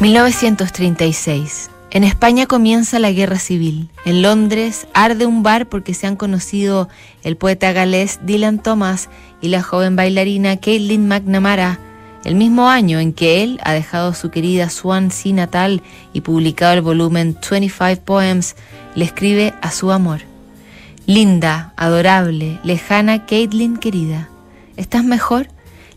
1936. En España comienza la guerra civil. En Londres arde un bar porque se han conocido el poeta galés Dylan Thomas y la joven bailarina Caitlin McNamara, el mismo año en que él ha dejado su querida Swansea natal y publicado el volumen 25 Poems, le escribe a su amor. Linda, adorable, lejana Caitlin querida, ¿estás mejor?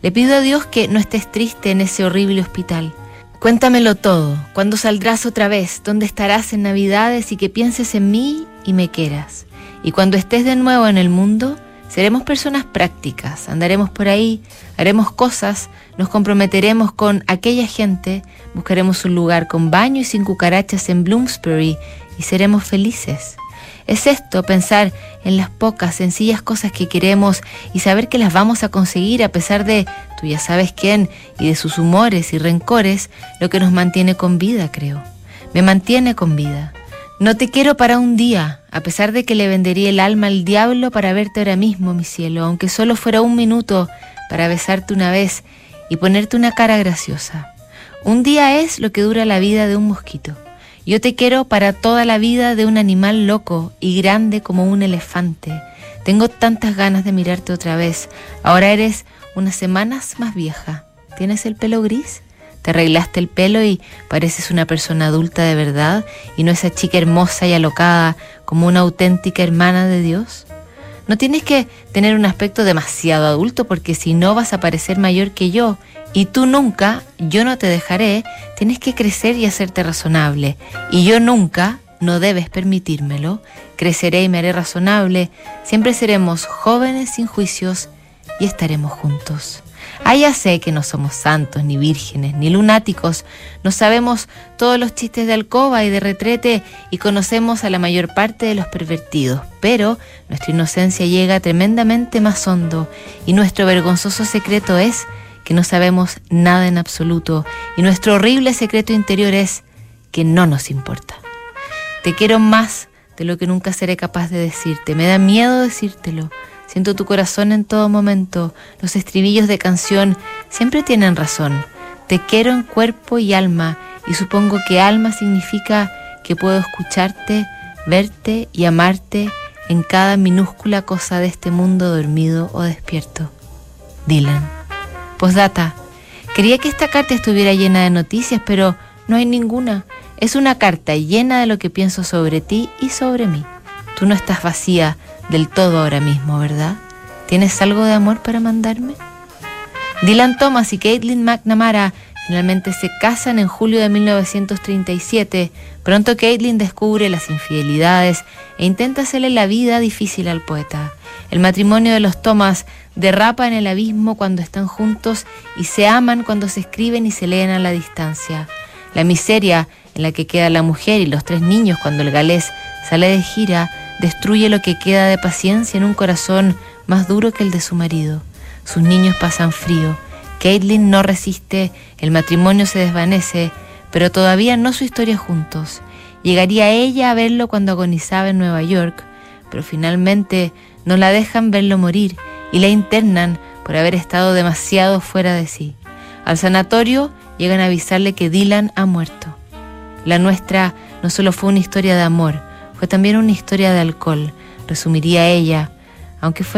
Le pido a Dios que no estés triste en ese horrible hospital. Cuéntamelo todo, cuándo saldrás otra vez, dónde estarás en Navidades y que pienses en mí y me quieras. Y cuando estés de nuevo en el mundo, seremos personas prácticas, andaremos por ahí, haremos cosas, nos comprometeremos con aquella gente, buscaremos un lugar con baño y sin cucarachas en Bloomsbury y seremos felices. Es esto, pensar en las pocas, sencillas cosas que queremos y saber que las vamos a conseguir a pesar de, tú ya sabes quién, y de sus humores y rencores, lo que nos mantiene con vida, creo. Me mantiene con vida. No te quiero para un día, a pesar de que le vendería el alma al diablo para verte ahora mismo, mi cielo, aunque solo fuera un minuto para besarte una vez y ponerte una cara graciosa. Un día es lo que dura la vida de un mosquito. Yo te quiero para toda la vida de un animal loco y grande como un elefante. Tengo tantas ganas de mirarte otra vez. Ahora eres unas semanas más vieja. ¿Tienes el pelo gris? Te arreglaste el pelo y pareces una persona adulta de verdad y no esa chica hermosa y alocada como una auténtica hermana de Dios. No tienes que tener un aspecto demasiado adulto porque si no vas a parecer mayor que yo y tú nunca, yo no te dejaré, tienes que crecer y hacerte razonable. Y yo nunca, no debes permitírmelo, creceré y me haré razonable, siempre seremos jóvenes sin juicios y estaremos juntos. Ah, ya sé que no somos santos, ni vírgenes, ni lunáticos, no sabemos todos los chistes de alcoba y de retrete y conocemos a la mayor parte de los pervertidos, pero nuestra inocencia llega tremendamente más hondo y nuestro vergonzoso secreto es que no sabemos nada en absoluto y nuestro horrible secreto interior es que no nos importa. Te quiero más de lo que nunca seré capaz de decirte. Me da miedo decírtelo. Siento tu corazón en todo momento. Los estribillos de canción siempre tienen razón. Te quiero en cuerpo y alma y supongo que alma significa que puedo escucharte, verte y amarte en cada minúscula cosa de este mundo dormido o despierto. Dylan. Postdata. Quería que esta carta estuviera llena de noticias, pero no hay ninguna. Es una carta llena de lo que pienso sobre ti y sobre mí. Tú no estás vacía del todo ahora mismo, ¿verdad? ¿Tienes algo de amor para mandarme? Dylan Thomas y Caitlin McNamara finalmente se casan en julio de 1937. Pronto Caitlin descubre las infidelidades e intenta hacerle la vida difícil al poeta. El matrimonio de los Thomas derrapa en el abismo cuando están juntos y se aman cuando se escriben y se leen a la distancia. La miseria en la que queda la mujer y los tres niños cuando el galés sale de gira destruye lo que queda de paciencia en un corazón más duro que el de su marido. Sus niños pasan frío. Caitlin no resiste, el matrimonio se desvanece, pero todavía no su historia juntos. Llegaría ella a verlo cuando agonizaba en Nueva York, pero finalmente no la dejan verlo morir y la internan por haber estado demasiado fuera de sí. Al sanatorio llegan a avisarle que Dylan ha muerto. La nuestra no solo fue una historia de amor, fue también una historia de alcohol, resumiría ella, aunque fuera